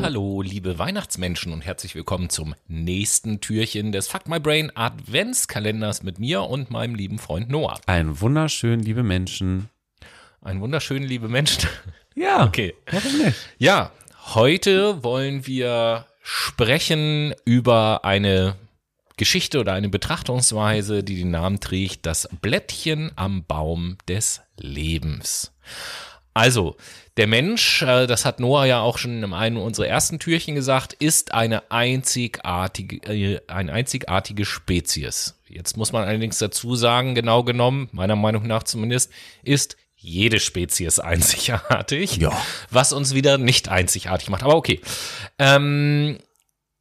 Hallo, liebe Weihnachtsmenschen und herzlich willkommen zum nächsten Türchen des Fuck My Brain Adventskalenders mit mir und meinem lieben Freund Noah. Ein wunderschön, liebe Menschen. Ein wunderschön, liebe Menschen. Ja, Okay. warum nicht? Ja, heute wollen wir sprechen über eine Geschichte oder eine Betrachtungsweise, die den Namen trägt, das Blättchen am Baum des Lebens. Also, der Mensch, äh, das hat Noah ja auch schon in einem unserer ersten Türchen gesagt, ist eine einzigartige, äh, eine einzigartige Spezies. Jetzt muss man allerdings dazu sagen, genau genommen, meiner Meinung nach zumindest, ist jede Spezies einzigartig, Ja. was uns wieder nicht einzigartig macht. Aber okay. Ähm,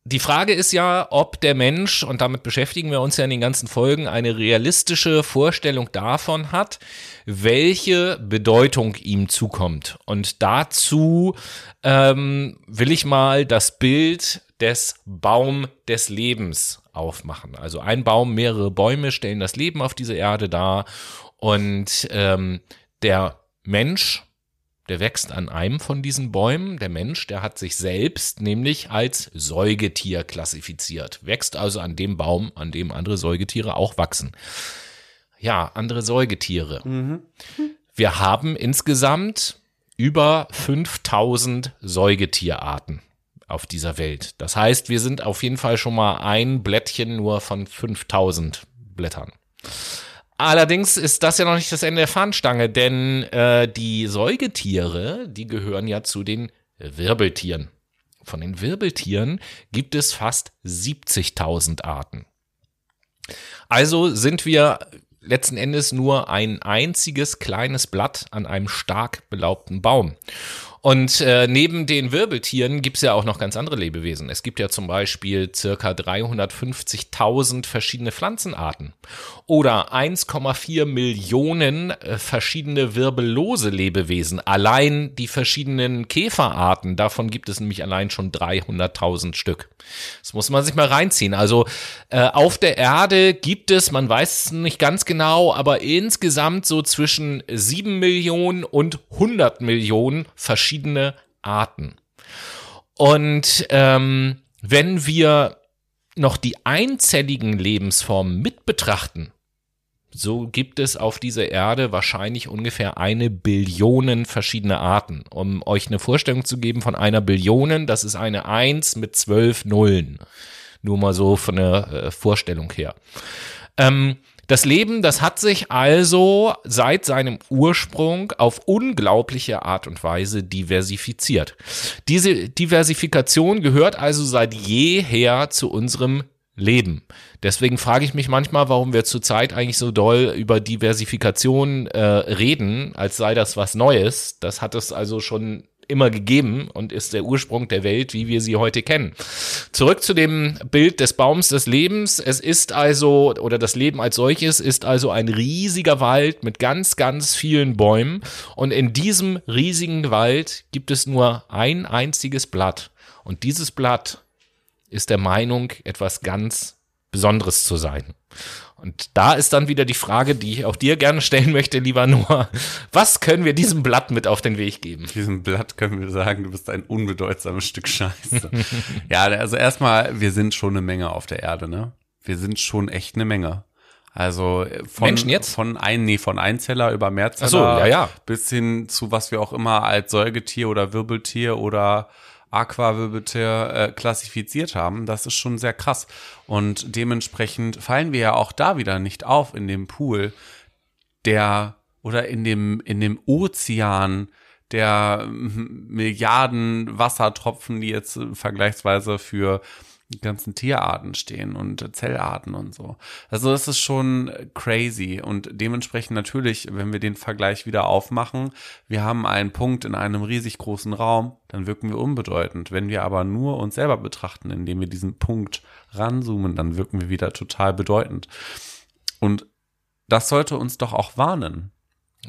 die Frage ist ja, ob der Mensch, und damit beschäftigen wir uns ja in den ganzen Folgen, eine realistische Vorstellung davon hat, welche Bedeutung ihm zukommt. Und dazu ähm, will ich mal das Bild des Baum des Lebens aufmachen. Also ein Baum, mehrere Bäume stellen das Leben auf dieser Erde dar. Und ähm, der Mensch der wächst an einem von diesen Bäumen. Der Mensch, der hat sich selbst nämlich als Säugetier klassifiziert. Wächst also an dem Baum, an dem andere Säugetiere auch wachsen. Ja, andere Säugetiere. Wir haben insgesamt über 5000 Säugetierarten auf dieser Welt. Das heißt, wir sind auf jeden Fall schon mal ein Blättchen nur von 5000 Blättern. Allerdings ist das ja noch nicht das Ende der Fahnenstange, denn äh, die Säugetiere, die gehören ja zu den Wirbeltieren. Von den Wirbeltieren gibt es fast 70.000 Arten. Also sind wir letzten Endes nur ein einziges kleines Blatt an einem stark belaubten Baum. Und äh, neben den Wirbeltieren gibt es ja auch noch ganz andere Lebewesen. Es gibt ja zum Beispiel circa 350.000 verschiedene Pflanzenarten oder 1,4 Millionen äh, verschiedene wirbellose Lebewesen. Allein die verschiedenen Käferarten, davon gibt es nämlich allein schon 300.000 Stück. Das muss man sich mal reinziehen. Also äh, auf der Erde gibt es, man weiß es nicht ganz genau, aber insgesamt so zwischen 7 Millionen und 100 Millionen verschiedene Arten. Und ähm, wenn wir noch die einzelligen Lebensformen mit betrachten, so gibt es auf dieser Erde wahrscheinlich ungefähr eine Billion verschiedene Arten. Um euch eine Vorstellung zu geben von einer Billion, das ist eine Eins mit zwölf Nullen. Nur mal so von der äh, Vorstellung her. Ähm, das Leben, das hat sich also seit seinem Ursprung auf unglaubliche Art und Weise diversifiziert. Diese Diversifikation gehört also seit jeher zu unserem Leben. Deswegen frage ich mich manchmal, warum wir zurzeit eigentlich so doll über Diversifikation äh, reden, als sei das was Neues. Das hat es also schon immer gegeben und ist der Ursprung der Welt, wie wir sie heute kennen. Zurück zu dem Bild des Baums des Lebens. Es ist also, oder das Leben als solches ist also ein riesiger Wald mit ganz, ganz vielen Bäumen. Und in diesem riesigen Wald gibt es nur ein einziges Blatt. Und dieses Blatt ist der Meinung, etwas ganz Besonderes zu sein. Und da ist dann wieder die Frage, die ich auch dir gerne stellen möchte, lieber Noah. Was können wir diesem Blatt mit auf den Weg geben? Diesem Blatt können wir sagen, du bist ein unbedeutsames Stück Scheiße. ja, also erstmal, wir sind schon eine Menge auf der Erde, ne? Wir sind schon echt eine Menge. Also äh, von, Menschen jetzt? von ein, nee, von Einzeller über Mehrzeller Ach so, ja, ja. bis hin zu was wir auch immer als Säugetier oder Wirbeltier oder Aquawirbeltier äh, klassifiziert haben. Das ist schon sehr krass. Und dementsprechend fallen wir ja auch da wieder nicht auf in dem Pool der oder in dem, in dem Ozean der mm, Milliarden Wassertropfen, die jetzt äh, vergleichsweise für ganzen Tierarten stehen und Zellarten und so. Also das ist schon crazy und dementsprechend natürlich, wenn wir den Vergleich wieder aufmachen, wir haben einen Punkt in einem riesig großen Raum, dann wirken wir unbedeutend. Wenn wir aber nur uns selber betrachten, indem wir diesen Punkt ranzoomen, dann wirken wir wieder total bedeutend. Und das sollte uns doch auch warnen.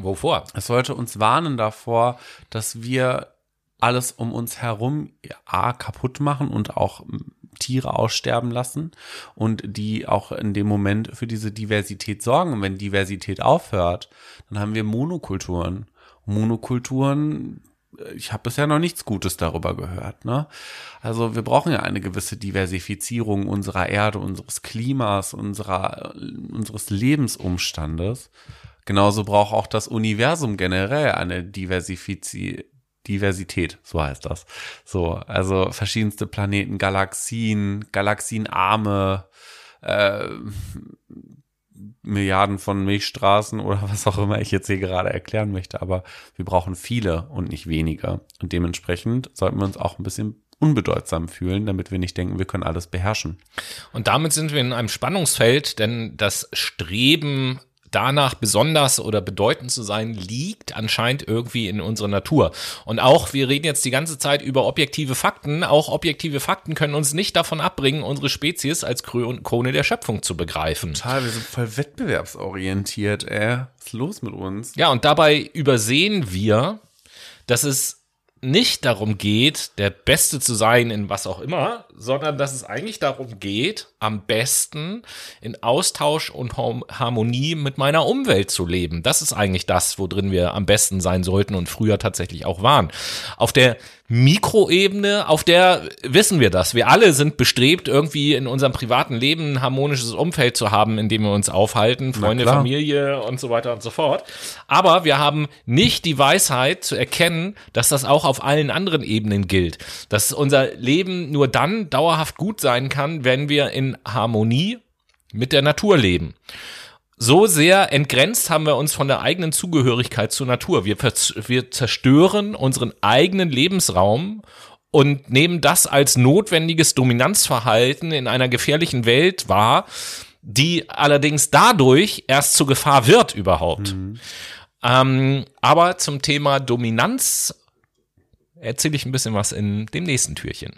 Wovor? Es sollte uns warnen davor, dass wir alles um uns herum A, kaputt machen und auch Tiere aussterben lassen und die auch in dem Moment für diese Diversität sorgen. Und wenn Diversität aufhört, dann haben wir Monokulturen. Monokulturen, ich habe bisher noch nichts Gutes darüber gehört. Ne? Also wir brauchen ja eine gewisse Diversifizierung unserer Erde, unseres Klimas, unserer, unseres Lebensumstandes. Genauso braucht auch das Universum generell eine Diversifizierung Diversität, so heißt das. So, also verschiedenste Planeten, Galaxien, Galaxienarme, äh, Milliarden von Milchstraßen oder was auch immer ich jetzt hier gerade erklären möchte, aber wir brauchen viele und nicht weniger. Und dementsprechend sollten wir uns auch ein bisschen unbedeutsam fühlen, damit wir nicht denken, wir können alles beherrschen. Und damit sind wir in einem Spannungsfeld, denn das Streben danach besonders oder bedeutend zu sein, liegt anscheinend irgendwie in unserer Natur. Und auch, wir reden jetzt die ganze Zeit über objektive Fakten, auch objektive Fakten können uns nicht davon abbringen, unsere Spezies als Krone der Schöpfung zu begreifen. Total, wir sind voll wettbewerbsorientiert, ey. Was ist los mit uns? Ja, und dabei übersehen wir, dass es nicht darum geht, der Beste zu sein in was auch immer, sondern dass es eigentlich darum geht, am besten in Austausch und Harmonie mit meiner Umwelt zu leben. Das ist eigentlich das, worin wir am besten sein sollten und früher tatsächlich auch waren. Auf der Mikroebene, auf der wissen wir das. Wir alle sind bestrebt, irgendwie in unserem privaten Leben ein harmonisches Umfeld zu haben, in dem wir uns aufhalten, Freunde, Familie und so weiter und so fort. Aber wir haben nicht die Weisheit zu erkennen, dass das auch auf allen anderen Ebenen gilt. Dass unser Leben nur dann dauerhaft gut sein kann, wenn wir in Harmonie mit der Natur leben so sehr entgrenzt haben wir uns von der eigenen Zugehörigkeit zur Natur. Wir, wir zerstören unseren eigenen Lebensraum und nehmen das als notwendiges Dominanzverhalten in einer gefährlichen Welt wahr, die allerdings dadurch erst zur Gefahr wird überhaupt. Mhm. Ähm, aber zum Thema Dominanz erzähle ich ein bisschen was in dem nächsten Türchen.